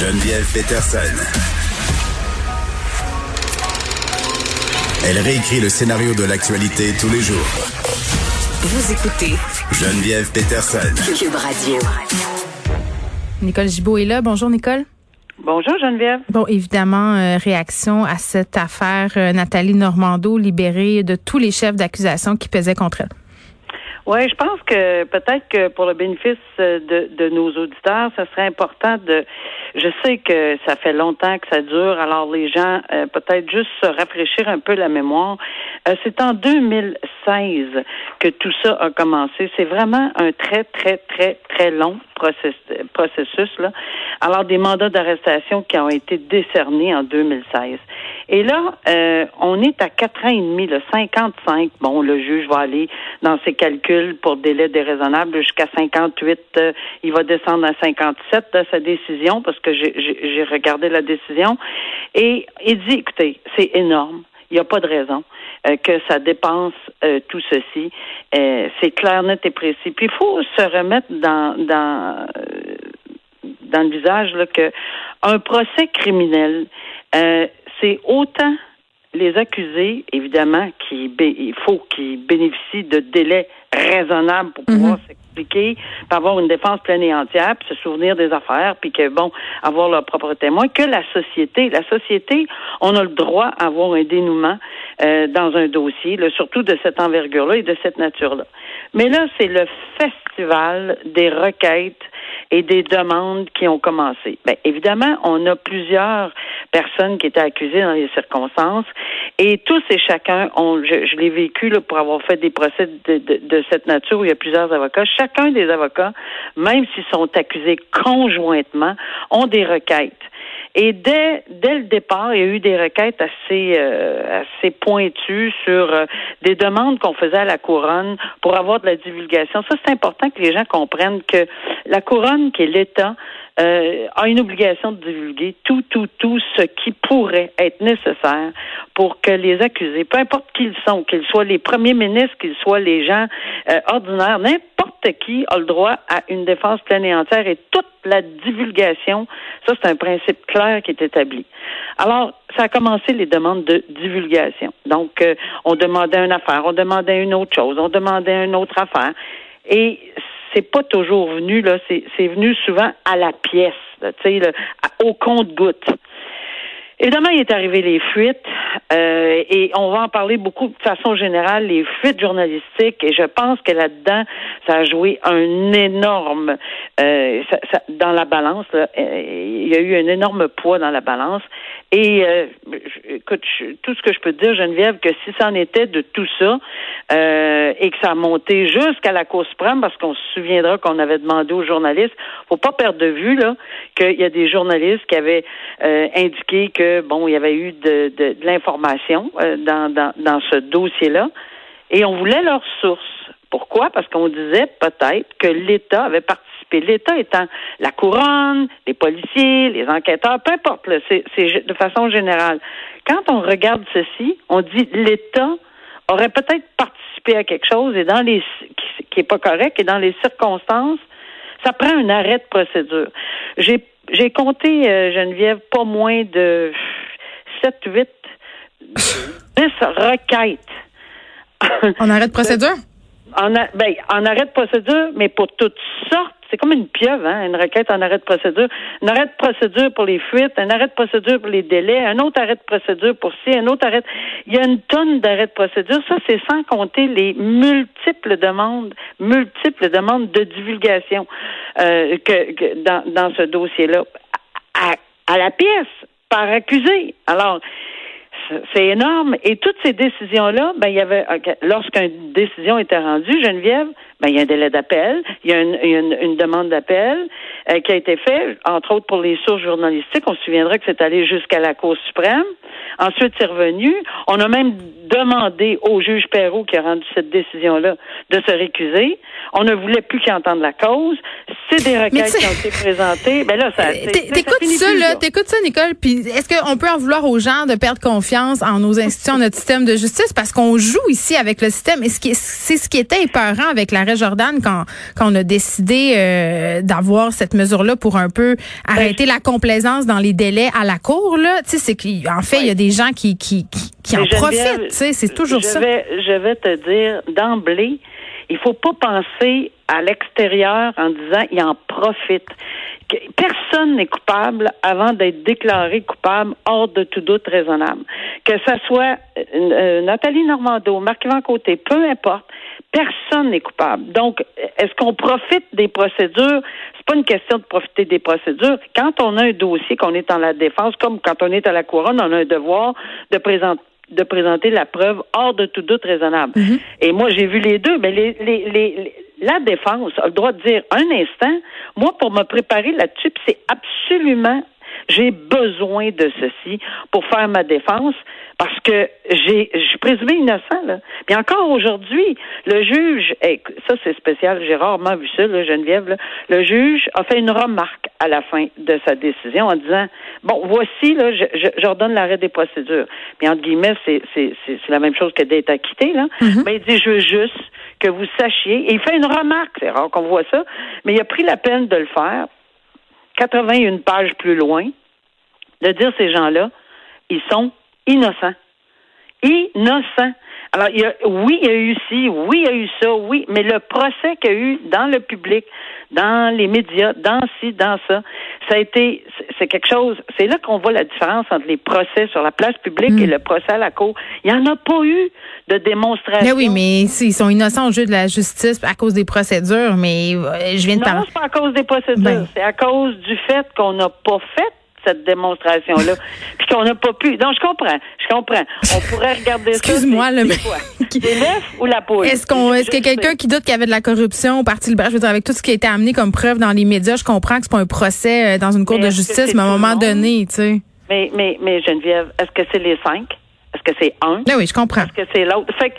Geneviève Peterson. Elle réécrit le scénario de l'actualité tous les jours. Vous écoutez Geneviève Peterson. Cube Radio. Nicole Gibault est là. Bonjour, Nicole. Bonjour Geneviève. Bon, évidemment, euh, réaction à cette affaire euh, Nathalie Normando libérée de tous les chefs d'accusation qui pesaient contre elle. Oui, je pense que peut-être que pour le bénéfice de, de nos auditeurs, ça serait important de. Je sais que ça fait longtemps que ça dure, alors les gens euh, peut-être juste se rafraîchir un peu la mémoire. Euh, c'est en 2016 que tout ça a commencé. C'est vraiment un très très très très long processus là. Alors des mandats d'arrestation qui ont été décernés en 2016. Et là, euh, on est à quatre ans et demi, le 55. Bon, le juge va aller dans ses calculs pour délai déraisonnable jusqu'à 58. Euh, il va descendre à 57 de sa décision parce que j'ai regardé la décision. Et il dit, écoutez, c'est énorme. Il n'y a pas de raison euh, que ça dépense tout ceci. c'est clair, net et précis. Puis il faut se remettre dans dans dans le visage là, que un procès criminel, c'est autant les accusés, évidemment, qui il faut qu'ils bénéficient de délais raisonnables pour pouvoir mhm. s'expliquer, pour avoir une défense pleine et entière, puis se souvenir des affaires, puis que bon, avoir leur propre témoin, que la société. La société, on a le droit d'avoir un dénouement euh, dans un dossier, surtout de cette envergure-là et de cette nature-là. Mais là, c'est le festival des requêtes et des demandes qui ont commencé. Bien, évidemment, on a plusieurs personnes qui étaient accusées dans les circonstances et tous et chacun je, l'ai vécu là, pour avoir fait des procès de, de, cette nature où il y a plusieurs avocats. Chacun des avocats, même s'ils sont accusés conjointement, ont des requêtes. Et dès, dès le départ, il y a eu des requêtes assez, euh, assez pointues sur euh, des demandes qu'on faisait à la couronne pour avoir de la divulgation. Ça, c'est important que les gens comprennent que la couronne, qui est l'État, euh, a une obligation de divulguer tout, tout, tout ce qui pourrait être nécessaire pour que les accusés, peu importe qui ils sont, qu'ils soient les premiers ministres, qu'ils soient les gens ordinaires, n'importe qui a le droit à une défense pleine et entière et toute la divulgation, ça c'est un principe clair qui est établi. Alors, ça a commencé les demandes de divulgation. Donc, euh, on demandait une affaire, on demandait une autre chose, on demandait une autre affaire. Et c'est pas toujours venu, là, c'est venu souvent à la pièce, tu sais, au compte-goutte. Évidemment, il est arrivé les fuites euh, et on va en parler beaucoup de façon générale, les fuites journalistiques et je pense que là-dedans, ça a joué un énorme euh, ça, dans la balance. Là, euh, il y a eu un énorme poids dans la balance et euh, écoute, tout ce que je peux dire, Geneviève, que si ça en était de tout ça euh, et que ça a monté jusqu'à la Cour suprême, parce qu'on se souviendra qu'on avait demandé aux journalistes, faut pas perdre de vue là qu'il y a des journalistes qui avaient indiqué que bon, il y avait eu de, de, l'information euh, dans, dans, dans ce dossier-là, et on voulait leurs sources. Pourquoi? Parce qu'on disait peut-être que l'État avait participé l'État étant la couronne, les policiers, les enquêteurs, peu importe, c'est de façon générale. Quand on regarde ceci, on dit l'État aurait peut-être participé à quelque chose et dans les qui, qui est pas correct et dans les circonstances, ça prend un arrêt de procédure. J'ai j'ai compté euh, Geneviève pas moins de 7 8 10 requêtes. En arrêt de procédure en, ben, en arrêt de procédure, mais pour toutes sortes c'est comme une pieuvre, hein, une requête en arrêt de procédure. Un arrêt de procédure pour les fuites, un arrêt de procédure pour les délais, un autre arrêt de procédure pour ci, un autre arrêt. Il y a une tonne d'arrêts de procédure. Ça, c'est sans compter les multiples demandes, multiples demandes de divulgation euh, que, dans, dans ce dossier-là. À, à la pièce, par accusé. Alors, c'est énorme. Et toutes ces décisions-là, ben, il y avait, lorsqu'une décision était rendue, Geneviève, ben, il y a un délai d'appel, il y a une, une, demande d'appel euh, qui a été faite, entre autres pour les sources journalistiques. On se souviendra que c'est allé jusqu'à la Cour suprême. Ensuite, c'est revenu. On a même demandé au juge Perrault qui a rendu cette décision-là de se récuser. On ne voulait plus qu'il entende la cause. C'est des requêtes qui ont été présentées. Ben là, ça. T'écoutes ça, là. T'écoutes ça, Nicole? Puis est-ce qu'on peut en vouloir aux gens de perdre confiance en nos institutions, notre système de justice, parce qu'on joue ici avec le système. Et c'est ce qui était épeurant avec l'arrêt Jordan quand, quand on a décidé euh, d'avoir cette cette mesure-là pour un peu arrêter la complaisance dans les délais à la cour. Là, tu sais, c'est qu'en fait, il y a des gens qui qui qui, en profitent. Tu sais, c'est toujours je ça. Vais, je vais te dire d'emblée, il faut pas penser à l'extérieur en disant il en profite. Personne n'est coupable avant d'être déclaré coupable hors de tout doute raisonnable. Que ce soit euh, euh, Nathalie Normando, Marc-Yvan Côté, peu importe, personne n'est coupable. Donc, est-ce qu'on profite des procédures? C'est pas une question de profiter des procédures. Quand on a un dossier, qu'on est en la défense, comme quand on est à la couronne, on a un devoir de présenter de présenter la preuve hors de tout doute raisonnable. Mm-hmm. Et moi, j'ai vu les deux, mais les, les, les, la défense a le droit de dire un instant, moi, pour me préparer là-dessus, c'est absolument j'ai besoin de ceci pour faire ma défense parce que j'ai je suis présumé innocent là. Mais encore aujourd'hui, le juge ça c'est spécial, j'ai rarement vu ça là, Geneviève le juge a fait une remarque à la fin de sa décision en disant bon, voici là j'ordonne l'arrêt des procédures. Mais entre guillemets, c'est c'est c'est la même chose que d'être acquitté là. Mm-hmm. Mais il dit je veux juste que vous sachiez et il fait une remarque, c'est rare qu'on voit ça, mais il a pris la peine de le faire 81 pages plus loin, de dire ces gens-là, ils sont innocents. Innocents. Alors, il oui, il y a eu ci, oui, il y a eu ça, oui, mais le procès qu'il y a eu dans le public, dans les médias, dans ci, dans ça, ça a été, c'est quelque chose, c'est là qu'on voit la différence entre les procès sur la place publique et hmm. le procès à la cour. Il n'y en a pas eu de démonstration. Mais oui, mais ils sont innocents au jeu de la justice à cause des procédures, mais euh, je viens de parler. Non, c'est pas à cause des procédures, ben. c'est à cause du fait qu'on n'a pas fait cette démonstration-là. Puis qu'on n'a pas pu. Donc, je comprends. Je comprends. On pourrait regarder ça. Excuse-moi, le mec. ou la poule? Est-ce qu'on, est-ce qu'il y a quelqu'un qui doute qu'il y avait de la corruption au Parti libéral? Je veux dire, avec tout ce qui a été amené comme preuve dans les médias, je comprends que c'est pas un procès euh, dans une cour de justice, mais à un moment donné, tu sais. Mais, mais, mais Geneviève, est-ce que c'est les cinq? Est-ce que c'est un? Ben oui, je comprends. Est-ce que c'est l'autre? Fait que,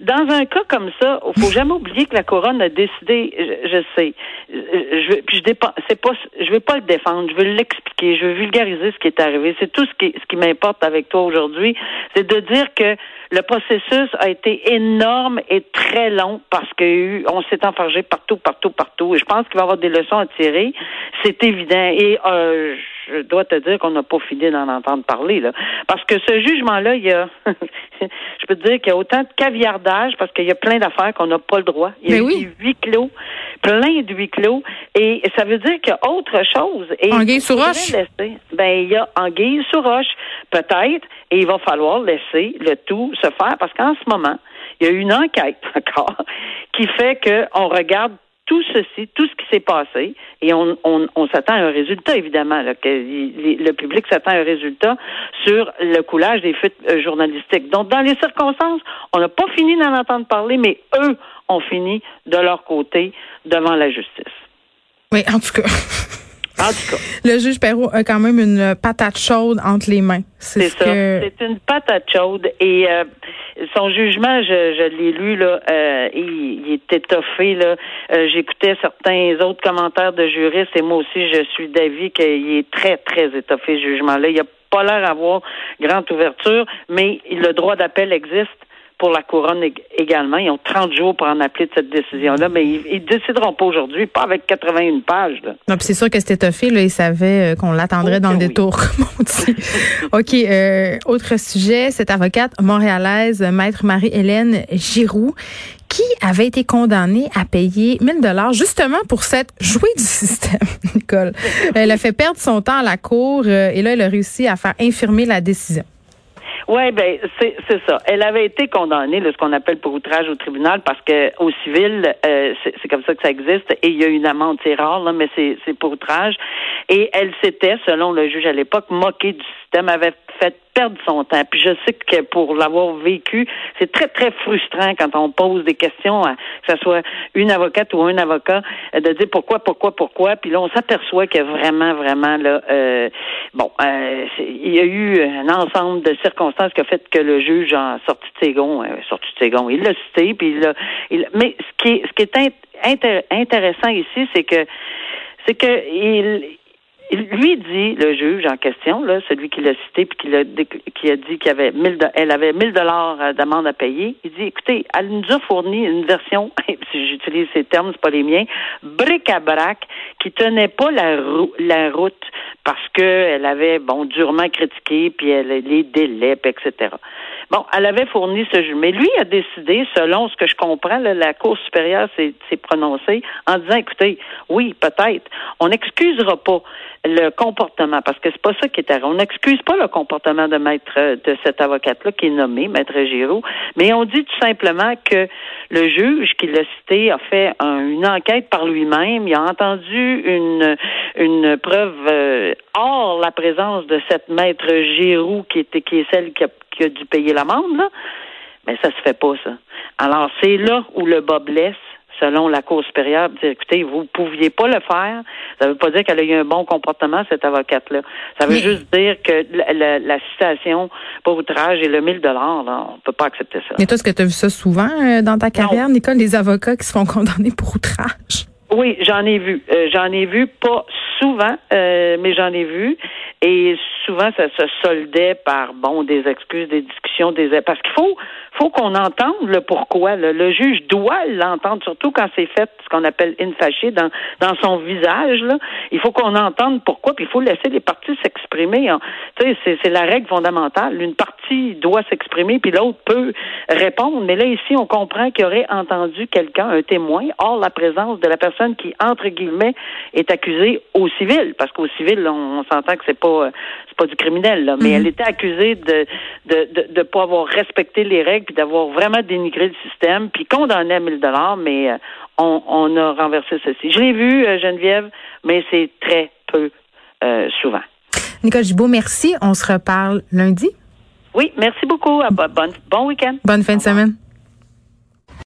dans un cas comme ça, il faut jamais oublier que la couronne a décidé, je, sais, je, puis je c'est pas, je veux pas le défendre, je veux l'expliquer, je veux vulgariser ce qui est arrivé. C'est tout ce qui, ce qui m'importe avec toi aujourd'hui, c'est de dire que le processus a été énorme et très long parce qu'on s'est enfargé partout, partout, partout. Et je pense qu'il va y avoir des leçons à tirer. C'est évident. Et euh, je dois te dire qu'on n'a pas fini d'en entendre parler, là. Parce que ce jugement-là, il y a, je peux te dire qu'il y a autant de caviardage parce qu'il y a plein d'affaires qu'on n'a pas le droit. Il y a oui. huit clos, plein de huit clos. Et ça veut dire qu'il y a autre chose. Et anguille sous roche. ben, il y a anguille sous roche, peut-être, et il va falloir laisser le tout se faire parce qu'en ce moment, il y a une enquête encore qui fait qu'on regarde tout ceci, tout ce qui s'est passé, et on, s'attend à un résultat, évidemment, que le public s'attend à un résultat sur le coulage des fuites euh, journalistiques. Donc, dans les circonstances, on n'a pas fini d'en entendre parler, mais eux ont fini de leur côté devant la justice. Oui, en tout cas. En tout cas. Le juge Perrault a quand même une patate chaude entre les mains. C'est ça. C'est une patate chaude. Et euh, son jugement, je, je l'ai lu, là, euh, il, il, est étoffé. Là. Euh, j'écoutais certains autres commentaires de juristes et moi aussi, je suis d'avis qu'il est très, très étoffé, ce jugement-là. Il a pas l'air d'avoir grande ouverture, mais le droit d'appel existe pour la couronne également. Ils ont 30 jours pour en appeler de cette décision-là, mais ils, ils décideront pas aujourd'hui, pas avec 81 pages. Là. Non, puis c'est sûr que c'était toffé, là, ils savaient euh, qu'on l'attendrait dans le détour, comme on dit. OK, euh, autre sujet, cette avocate montréalaise, maître Marie-Hélène Giroux, qui avait été condamnée à payer 1000 dollars justement pour cette jouée du système, Nicole. Elle a fait perdre son temps à la cour euh, et là, elle a réussi à faire infirmer la décision. Oui, ben c'est ça. Elle avait été condamnée, là, ce qu'on appelle pour outrage au tribunal, parce que au civil, euh, c'est comme ça que ça existe, et il y a une amende, c'est rare, là, mais c'est pour outrage. Et elle s'était, selon le juge à l'époque, moquée du système, avait fait perdre son temps. Puis je sais que pour l'avoir vécu, c'est très, très frustrant quand on pose des questions, à, que ce soit une avocate ou un avocat, euh, de dire pourquoi, pourquoi, pourquoi. Puis là, on s'aperçoit que vraiment, vraiment, là, euh, bon, euh, il y a eu un ensemble de circonstances qui a fait que le juge a sorti de ses gonds, euh, sorti de ses gonds. Il l'a cité, puis il, il mais ce qui est, ce qui est intéressant ici, c'est que c'est que il lui dit, le juge en question, là, celui qui l'a cité puis qui, l'a, qui a dit qu'il avait mille, elle avait 1000 dollars euh, d'amende à payer. Il dit, écoutez, elle nous a fourni une version, si j'utilise ces termes, c'est pas les miens, bric-à-brac, qui tenait pas la, la route parce qu'elle avait, bon, durement critiqué, puis elle, les délais, etc. Bon, elle avait fourni ce juge. Mais lui a décidé, selon ce que je comprends, la Cour supérieure s'est prononcée en disant, écoutez, oui, peut-être, on n'excusera pas le comportement, parce que c'est pas ça qui est On n'excuse pas le comportement de maître de cette avocate-là qui est nommée, maître Giroux, mais on dit tout simplement que le juge qui l'a cité a fait une enquête par lui-même. Il a entendu une une preuve euh, hors la présence de cette maître Giroux qui était qui est celle qui a, qui a dû payer l'amende là. Mais ça se fait pas ça. Alors c'est là où le bas blesse selon la Cour supérieure, dire, écoutez, vous ne pouviez pas le faire. Ça ne veut pas dire qu'elle a eu un bon comportement, cette avocate-là. Ça veut juste dire que la, la, citation pour outrage et le 1000 dollars, on ne peut pas accepter ça. Mais toi, est-ce que tu as vu ça souvent euh, dans ta carrière, Nicole, les avocats qui se font condamner pour outrage? Oui, j'en ai vu. Euh, j'en ai vu pas souvent, euh, mais j'en ai vu. Et souvent, ça se soldait par bon des excuses, des discussions, des parce qu'il faut faut qu'on entende le pourquoi. Le juge doit l'entendre, surtout quand c'est fait ce qu'on appelle in dans dans son visage. Là. Il faut qu'on entende pourquoi, puis il faut laisser les parties s'exprimer. Tu sais, c'est, c'est la règle fondamentale. Une partie doit s'exprimer, puis l'autre peut répondre. Mais là, ici, on comprend qu'il aurait entendu quelqu'un, un témoin, hors la présence de la personne qui, entre guillemets, est accusée au civil. Parce qu'au civil, on, s'entend que c'est pas c'est pas du criminel, là, mais mhm. elle était accusée de de, de de pas avoir respecté les règles puis d'avoir vraiment dénigré le système, puis condamné à 1000 dollars, mais euh, on, on, a renversé ceci. Je l'ai vu, euh, Geneviève, mais c'est très peu euh, souvent. Nicole Gibault, merci. On se reparle lundi. Oui, merci beaucoup. Bon, bon week-end. Bonne fin de semaine.